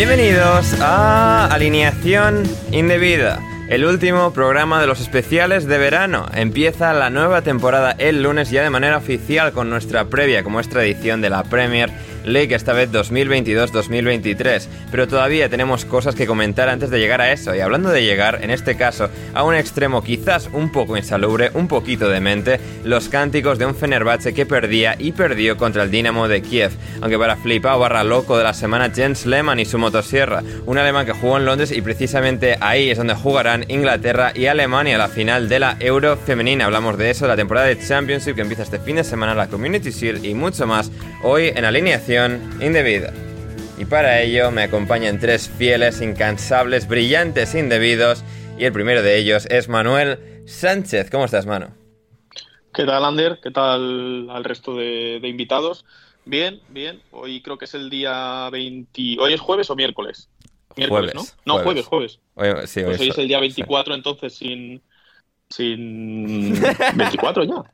Bienvenidos a Alineación Indebida, el último programa de los especiales de verano. Empieza la nueva temporada el lunes ya de manera oficial con nuestra previa, como es tradición de la Premier League, esta vez 2022-2023. Pero todavía tenemos cosas que comentar antes de llegar a eso. Y hablando de llegar, en este caso, a un extremo quizás un poco insalubre, un poquito demente, los cánticos de un Fenerbahce que perdía y perdió contra el Dinamo de Kiev. Aunque para flipar barra loco de la semana, Jens Lehmann y su motosierra. Un alemán que jugó en Londres y precisamente ahí es donde jugarán Inglaterra y Alemania la final de la Euro femenina. Hablamos de eso, la temporada de Championship que empieza este fin de semana, la Community Shield y mucho más hoy en alineación indebida. Y para ello me acompañan tres fieles, incansables, brillantes indebidos. Y el primero de ellos es Manuel Sánchez. ¿Cómo estás, Manu? ¿Qué tal, Ander? ¿Qué tal al resto de, invitados? Bien, bien. Hoy creo que es el día 20. ¿Hoy es jueves o miércoles? Miércoles, jueves, ¿no? No, jueves, jueves. Hoy, sí, pues hoy es el día 24, entonces sin. Sin. 24 ya.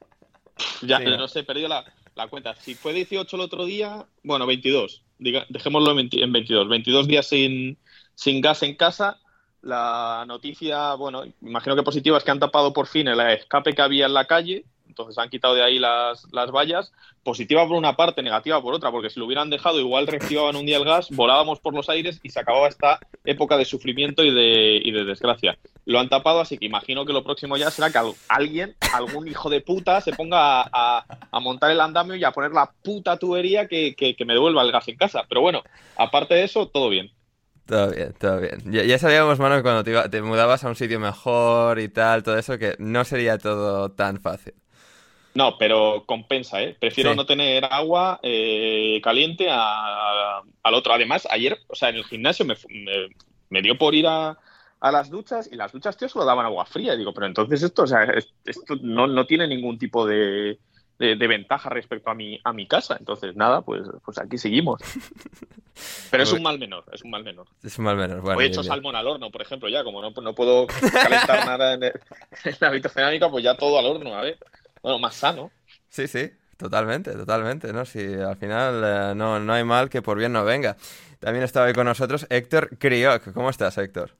Ya, no. no sé, he perdido la, la cuenta. Si fue 18 el otro día, bueno, 22. dejémoslo en 22. 22 días sin, sin gas en casa. La noticia, bueno, imagino que positiva es que han tapado por fin el escape que había en la calle entonces han quitado de ahí las, las vallas. Positiva por una parte, negativa por otra, porque si lo hubieran dejado, igual reactivaban un día el gas, volábamos por los aires y se acababa esta época de sufrimiento y de, y de desgracia. Lo han tapado, así que imagino que lo próximo ya será que alguien, algún hijo de puta, se ponga a, a, montar el andamio y a poner la puta tubería que, que, me devuelva el gas en casa. Pero bueno, aparte de eso, todo bien. Todo bien, todo bien. Ya, sabíamos, mano, cuando te, mudabas a un sitio mejor y tal, todo eso, que no sería todo tan fácil. No, pero compensa, ¿eh? Prefiero no tener agua eh, caliente al otro. Además, ayer, o sea, en el gimnasio me, dio por ir a, las duchas y las duchas, tío, solo daban agua fría. Y digo, pero entonces esto, o sea, esto no, tiene ningún tipo de, ventaja respecto a mi, a mi casa. Entonces, nada, pues, pues aquí seguimos. Pero es un mal menor, es un mal menor. Es un mal menor, bueno. he hecho salmón al horno, por ejemplo, ya, como no, no puedo calentar nada en, la habitación pues ya todo al horno, a ver bueno, más sano. Sí, sí, totalmente, totalmente, ¿no? Si al final eh, no, no hay mal que por bien no venga. También estaba ahí con nosotros Héctor Crioc. ¿Cómo estás, Héctor?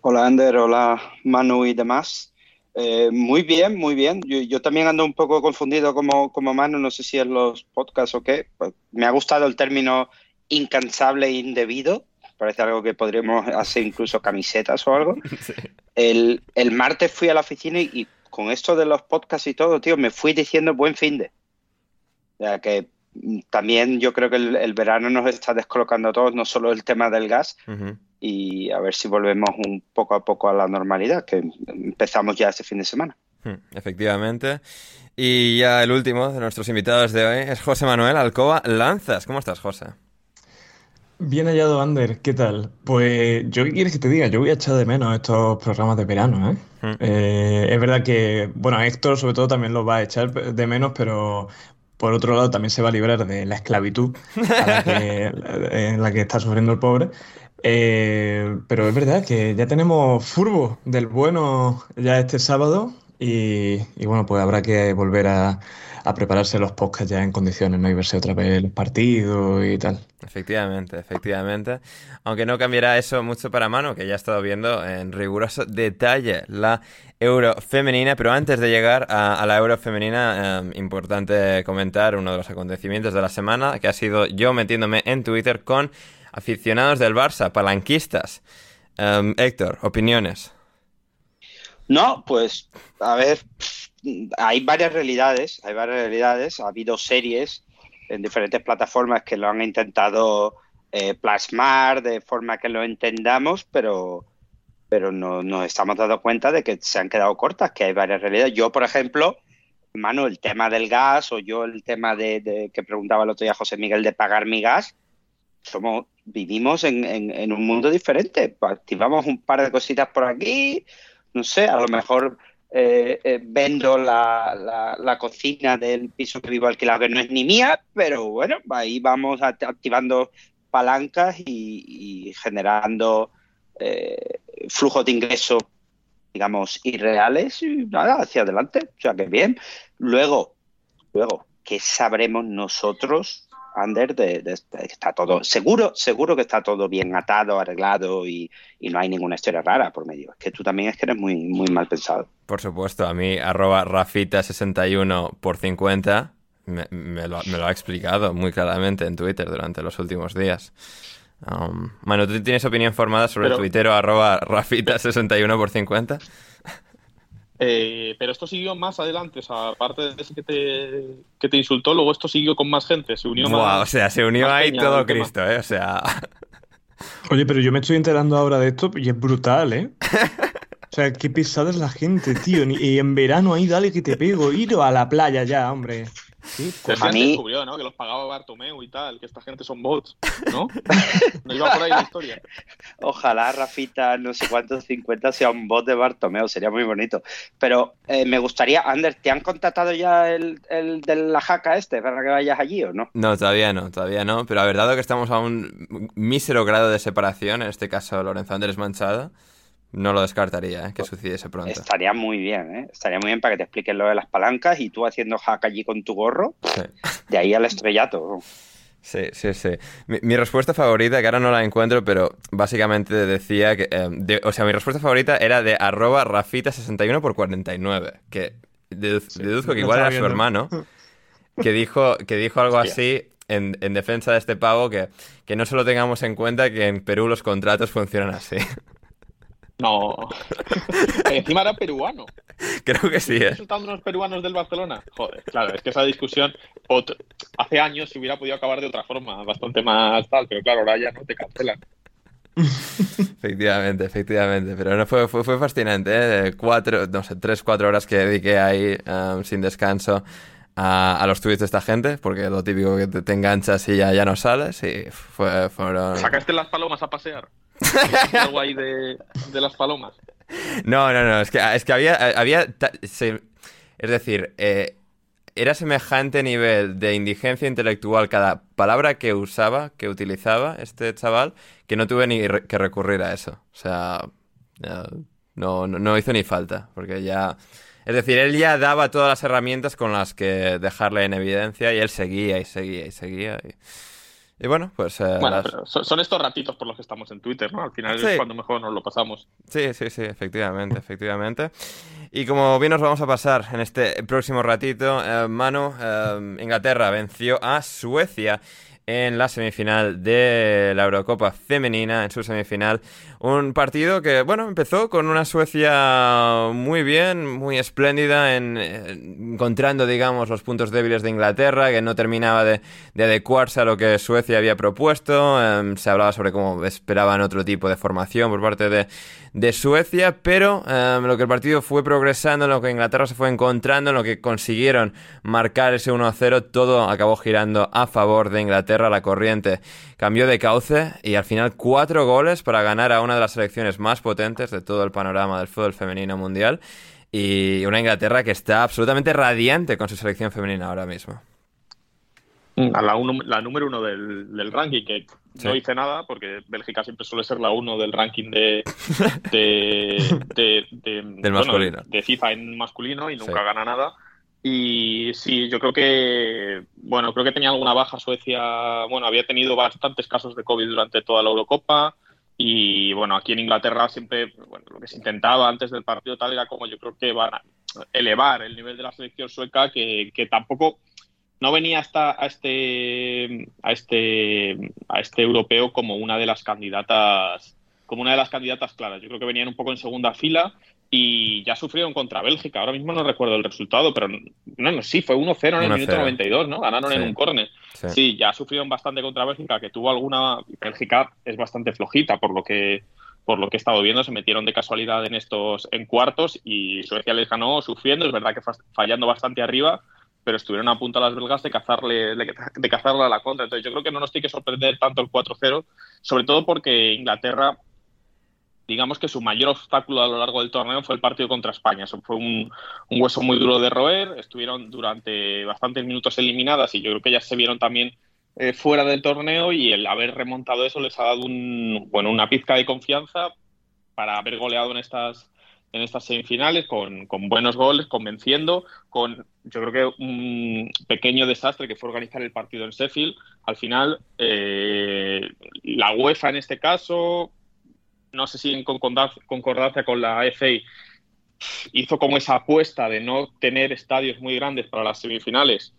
Hola, Ander, hola, Manu y demás. Eh, muy bien, muy bien. Yo, también ando un poco confundido como, como Manu, no sé si en los podcasts o qué. Pues, me ha gustado el término incansable e indebido. Parece algo que podríamos hacer incluso camisetas o algo. El, el martes fui a la oficina y con esto de los podcasts y todo, tío, me fui diciendo buen fin de. O sea, que también yo creo que el, verano nos está descolocando a todos, no solo el tema del gas, y a ver si volvemos un poco a poco a la normalidad, que empezamos ya este fin de semana. Hmm, efectivamente. Y ya el último de nuestros invitados de hoy es José Manuel Alcoba Lanzas. ¿Cómo estás, José? Bien hallado, Ander. ¿Qué tal? Pues yo, ¿qué quieres que te diga? Yo voy a echar de menos estos programas de verano, ¿eh? Hmm. eh es verdad que, bueno, Héctor sobre todo también los va a echar de menos, pero por otro lado también se va a librar de la esclavitud en la que está sufriendo el pobre. Eh, pero es verdad que ya tenemos furbo del bueno ya este sábado y, bueno, pues habrá que volver a, prepararse los podcasts ya en condiciones, ¿no? Y verse otra vez los partidos y tal. Efectivamente, efectivamente. Aunque no cambiará eso mucho para mano, que ya he estado viendo en riguroso detalle la Euro femenina. Pero antes de llegar a, la Euro femenina, eh, importante comentar uno de los acontecimientos de la semana, que ha sido yo metiéndome en Twitter con aficionados del Barça, palanquistas. Em, Héctor, opiniones. No, pues, a ver, hay varias realidades, hay varias realidades. Ha habido series en diferentes plataformas que lo han intentado eh, plasmar de forma que lo entendamos, pero, pero no, nos estamos dando cuenta de que se han quedado cortas, que hay varias realidades. Yo, por ejemplo, mano, el tema del gas o yo el tema de, que preguntaba el otro día José Miguel de pagar mi gas, somos vivimos en, un mundo diferente. Activamos un par de cositas por aquí, no sé, a lo mejor eh, eh, vendo la, la, cocina del piso que vivo alquilado, que no es ni mía, pero bueno, ahí vamos activando palancas y, generando eh, flujos de ingreso, digamos, irreales y nada, hacia adelante. O sea, que bien. Luego, luego, ¿qué sabremos nosotros Ander, de, está todo seguro, seguro que está todo bien atado, arreglado y, no hay ninguna historia rara por medio. Es que tú también es que eres muy, muy mal pensado. Por supuesto, a mí arroba Rafita61 por 50 me, lo, ha explicado muy claramente en Twitter durante los últimos días. Um, bueno, ¿tú tienes opinión formada sobre el tuitero arroba Rafita61 por 50? Eh, pero esto siguió más adelante, o sea, aparte de ese que te, que te insultó, luego esto siguió con más gente, se unió más. O sea, se unió ahí todo Cristo, ¿eh? O sea. Oye, pero yo me estoy enterando ahora de esto y es brutal, ¿eh? O sea, qué pesada es la gente, tío. Y en verano ahí, dale que te pego. Ir a la playa ya, hombre. Sí, pues a mí... descubrió, ¿no? Que los pagaba Bartomeu y tal, que esta gente son bots, ¿no? No iba por ahí la historia. Ojalá Rafita, no sé cuántos 50 sea un bot de Bartomeu, sería muy bonito. Pero eh, me gustaría, Ander, ¿te han contactado ya el, el de la jaca este para que vayas allí o no? No, todavía no, todavía no. Pero a ver, dado que estamos a un mísero grado de separación, en este caso Lorenzo Andrés Manchado, no lo descartaría, ¿eh? que pues sucediese pronto. Estaría muy bien, ¿eh? Estaría muy bien para que te expliquen lo de las palancas y tú haciendo hack allí con tu gorro. De ahí al estrellato. Sí, sí, sí. Mi, respuesta favorita, que ahora no la encuentro, pero básicamente decía que... Eh, o sea, mi respuesta favorita era de arroba rafita61 por 49, que deduzco que igual era su hermano, que dijo, que dijo algo así en, en, defensa de este pavo, que, que no solo tengamos en cuenta que en Perú los contratos funcionan así. No. Encima era peruano. Creo que sí. ¿eh? unos peruanos del Barcelona? Joder, claro, es que esa discusión hace años se hubiera podido acabar de otra forma, bastante más tal, pero claro, ahora ya no te cancelan. efectivamente, efectivamente. Pero no fue, fue, fascinante, ¿eh? Cuatro, no sé, tres, cuatro horas que dediqué ahí um, sin descanso a, los tweets de esta gente, porque lo típico que te, enganchas y ya, ya no sales. Y fue, fueron... ¿Sacaste las palomas a pasear? Algo ahí de, las palomas. No, no, no, es que, es que había, había es decir, eh, era semejante nivel de indigencia intelectual cada palabra que usaba, que utilizaba este chaval, que no tuve ni que recurrir a eso. O sea, no, no, hizo ni falta, porque ya... Es decir, él ya daba todas las herramientas con las que dejarle en evidencia y él seguía y seguía y seguía. Y bueno, pues... Eh, bueno, son, estos ratitos por los que estamos en Twitter, ¿no? Al final es cuando mejor nos lo pasamos. Sí, sí, sí, efectivamente, efectivamente. Y como bien nos vamos a pasar en este próximo ratito, eh, Manu, eh, Inglaterra venció a Suecia en la semifinal de la Eurocopa femenina, en su semifinal. Un partido que, bueno, empezó con una Suecia muy bien, muy espléndida, en, encontrando, digamos, los puntos débiles de Inglaterra, que no terminaba de, adecuarse a lo que Suecia había propuesto. Em, se hablaba sobre cómo esperaban otro tipo de formación por parte de, de Suecia, pero em, lo que el partido fue progresando, en lo que Inglaterra se fue encontrando, en lo que consiguieron marcar ese 1-0, todo acabó girando a favor de Inglaterra. La corriente cambió de cauce y al final cuatro goles para ganar a una de las selecciones más potentes de todo el panorama del fútbol femenino mundial y una Inglaterra que está absolutamente radiante con su selección femenina ahora mismo. A la, la número uno del, ranking, que no hice nada porque Bélgica siempre suele ser la uno del ranking de, de, del masculino. de FIFA en masculino y nunca gana nada. Y sí, yo creo que, bueno, creo que tenía alguna baja Suecia, bueno, había tenido bastantes casos de COVID durante toda la Eurocopa y, bueno, aquí en Inglaterra siempre, bueno, lo que se intentaba antes del partido tal era como yo creo que van a elevar el nivel de la selección sueca que, que tampoco no venía hasta a este a este a este europeo como una de las candidatas como una de las candidatas claras. Yo creo que venían un poco en segunda fila y ya sufrieron contra Bélgica. Ahora mismo no recuerdo el resultado, pero no, no sí, fue 1-0 en el minuto 92, ¿no? Ganaron en un córner. Sí. ya sufrieron bastante contra Bélgica, que tuvo alguna Bélgica es bastante flojita por lo que por lo que he estado viendo, se metieron de casualidad en estos en cuartos y Suecia les ganó sufriendo, es verdad que fallando bastante arriba, pero estuvieron a punto a las belgas de cazarle, de cazarle a la contra. Entonces yo creo que no nos tiene que sorprender tanto el 4-0, sobre todo porque Inglaterra, digamos que su mayor obstáculo a lo largo del torneo fue el partido contra España. Eso fue un, hueso muy duro de roer, estuvieron durante bastantes minutos eliminadas y yo creo que ya se vieron también eh, fuera del torneo y el haber remontado eso les ha dado un, bueno, una pizca de confianza para haber goleado en estas en estas semifinales con, con, buenos goles, convenciendo, con yo creo que un pequeño desastre que fue organizar el partido en Sheffield. Al final, eh, la UEFA en este caso, no sé si en concordancia con la FA, hizo como esa apuesta de no tener estadios muy grandes para las semifinales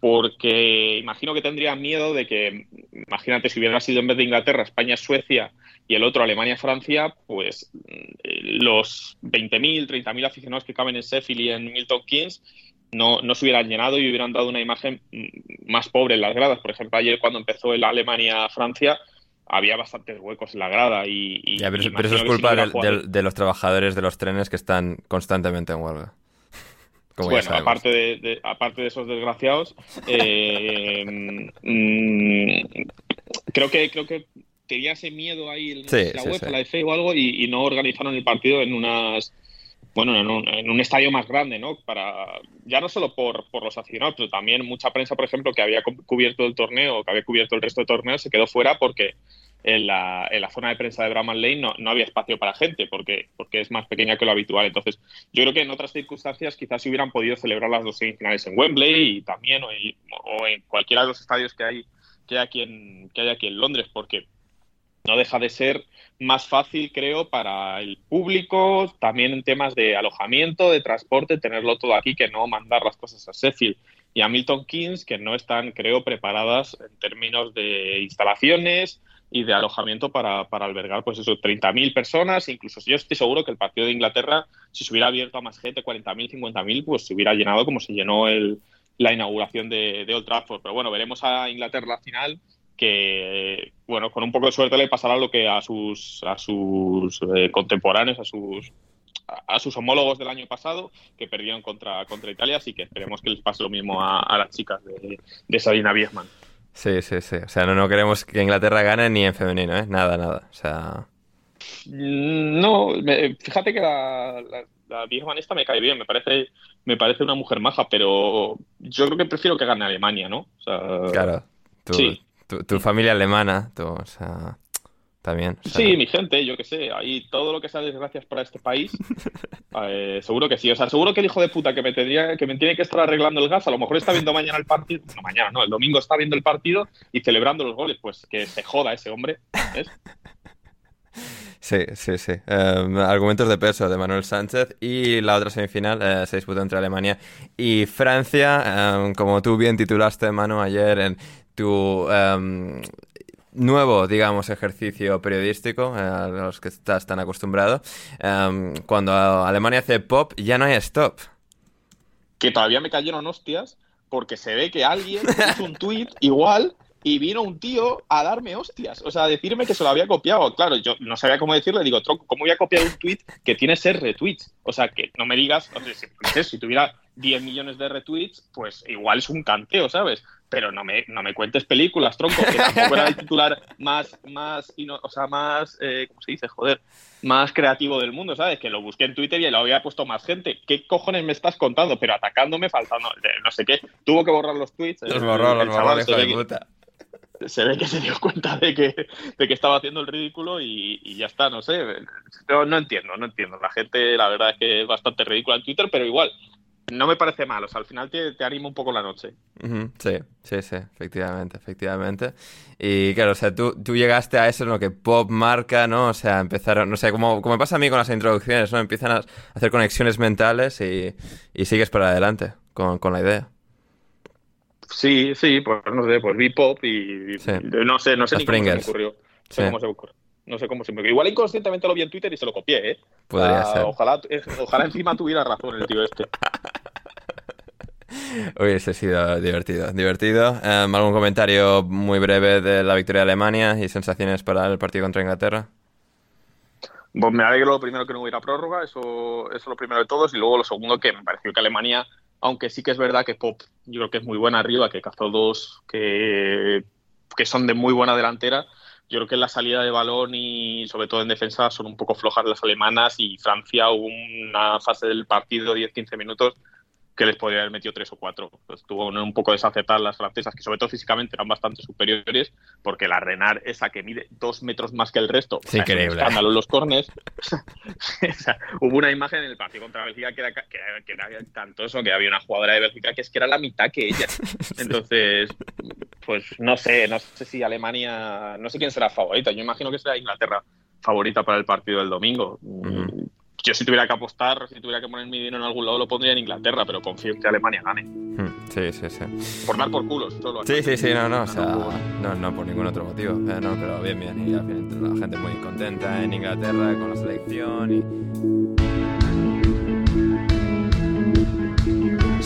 porque imagino que tendría miedo de que, imagínate, si hubiera sido en vez de Inglaterra, España, Suecia y el otro Alemania, Francia, pues eh, los 20.000, 30.000 aficionados que caben en Sheffield y en Milton Keynes no, no se hubieran llenado y hubieran dado una imagen mm, más pobre en las gradas. Por ejemplo, ayer cuando empezó el Alemania-Francia, había bastantes huecos en la grada y... pero, eso es culpa de los trabajadores de los trenes que están constantemente en huelga. Bueno, aparte de, aparte de esos desgraciados, eh, mm, creo que creo que tenía ese miedo ahí en la web, la EFE o algo, y, no organizaron el partido en unas bueno, en un, en un, estadio más grande, ¿no? Para, ya no solo por, por, los aficionados, pero también mucha prensa, por ejemplo, que había cubierto el torneo, que había cubierto el resto del torneo, se quedó fuera porque en la, en la zona de prensa de Bramall Lane no, no, había espacio para gente porque, porque es más pequeña que lo habitual. Entonces, yo creo que en otras circunstancias quizás se hubieran podido celebrar las dos semifinales en Wembley y también o, en cualquiera de los estadios que hay, que hay, aquí en, que hay aquí en Londres, porque no deja de ser más fácil, creo, para el público, también en temas de alojamiento, de transporte, tenerlo todo aquí, que no mandar las cosas a Sheffield y a Milton Keynes, que no están, creo, preparadas en términos de instalaciones, y de alojamiento para, para albergar pues eso, 30.000 personas. Incluso yo estoy seguro que el partido de Inglaterra, si se hubiera abierto a más gente, 40.000, 50.000, pues se hubiera llenado como se llenó la inauguración de, de, Old Trafford. Pero bueno, veremos a Inglaterra la final que bueno con un poco de suerte le pasará lo que a sus a sus eh, contemporáneos a sus a sus homólogos del año pasado que perdieron contra contra Italia así que esperemos que les pase lo mismo a, a las chicas de, de Sabina Biesman Sí, sí, sí. O sea, no, no queremos que Inglaterra gane ni en femenino, ¿eh? Nada, nada. O sea... Mm, no, fíjate que la, la, vieja esta me cae bien, me parece, me parece una mujer maja, pero yo creo que prefiero que gane Alemania, ¿no? O sea, claro, sí. Tu, tu, familia alemana, tú, o sea sí, mi gente, yo qué sé, ahí todo lo que sea desgracias para este país, eh, seguro que sí. O sea, seguro que el hijo de puta que me tendría, que me tiene que estar arreglando el gas, a lo mejor está viendo mañana el partido, no mañana, no, el domingo está viendo el partido y celebrando los goles, pues que se joda ese hombre, Sí, sí, sí. Em, argumentos de peso de Manuel Sánchez. Y la otra semifinal eh, se disputó entre Alemania y Francia. Em, como tú bien titulaste, Manu, ayer en tu em, nuevo, digamos, ejercicio periodístico eh, a los que estás tan acostumbrado. cuando Alemania hace pop, ya no hay stop. Que todavía me cayeron hostias porque se ve que alguien hizo un tweet igual y vino un tío a darme hostias, o sea, a decirme que se lo había copiado. Claro, yo no sabía cómo decirle, digo, tronco, ¿cómo voy a copiar un tweet que tiene ser retweets? O sea, que no me digas, o sea, si, tuviera 10 millones de retweets, pues igual es un canteo, ¿sabes? Pero no me, no me cuentes películas, tronco, que tampoco era el titular más, más, o sea, más, eh, ¿cómo se dice? Joder, más creativo del mundo, ¿sabes? Que lo busqué en Twitter y lo había puesto más gente. ¿Qué cojones me estás contando? Pero atacándome, faltando, no sé qué. Tuvo que borrar los tweets. Los borró, los borró, puta se ve que se dio cuenta de que, de que estaba haciendo el ridículo y, ya está, no sé. No, no, entiendo, no entiendo. La gente, la verdad es que es bastante ridícula en Twitter, pero igual, no me parece mal. O sea, al final te, te anima un poco la noche. Sí, sí, sí, efectivamente, efectivamente. Y claro, o sea, tú, tú llegaste a eso en lo que pop marca, ¿no? O sea, empezaron, no sé, como, como pasa a mí con las introducciones, ¿no? Empiezan a hacer conexiones mentales y, y sigues para adelante con, con la idea. Sí, sí, pues no sé, pues vi pop y no sé, no sé ni cómo se me ocurrió. cómo se No sé cómo se me ocurrió. Igual inconscientemente lo vi en Twitter y se lo copié, ¿eh? Podría ser. Ojalá, eh, ojalá encima tuviera razón el tío este. Hubiese sido divertido. Divertido. Em, ¿Algún comentario muy breve de la victoria de Alemania y sensaciones para el partido contra Inglaterra? Pues me alegro lo primero que no hubiera prórroga, eso, eso es lo primero de todos, y luego lo segundo que me pareció que Alemania aunque sí que es verdad que Pop yo creo que es muy buena arriba, que cazó dos que, que son de muy buena delantera. Yo creo que en la salida de balón y sobre todo en defensa son un poco flojas las alemanas y Francia hubo una fase del partido 10-15 minutos que les podría haber metido tres o cuatro. Pues tuvo un poco desacertar las francesas, que sobre todo físicamente eran bastante superiores, porque la Renard, esa que mide dos metros más que el resto, sí, increíble. un escándalo en los cornes. hubo una imagen en el partido contra Bélgica que era, que, era, tanto eso, que había una jugadora de Bélgica que es que era la mitad que ella. Entonces, pues no sé, no sé si Alemania, no sé quién será favorita. Yo imagino que será Inglaterra favorita para el partido del domingo yo si tuviera que apostar, si tuviera que poner mi dinero en algún lado, lo pondría en Inglaterra, pero confío en que Alemania gane. Hmm, sí, sí, sí. Por dar por culos, solo. Sí, sí, sí, no, no, o sea, no, no por ningún otro motivo. Eh, no, pero bien, bien. Y al final la gente muy contenta en Inglaterra con la selección y...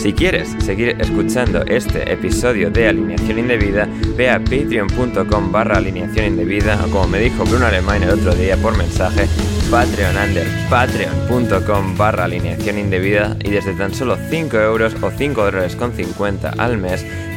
Si quieres seguir escuchando este episodio de Alineación Indebida, ve a patreon.com barra alineación indebida o como me dijo Bruno Alemán el otro día por mensaje, patreon patreon.com barra alineación indebida y desde tan solo 5 euros o 5 dólares con 50 al mes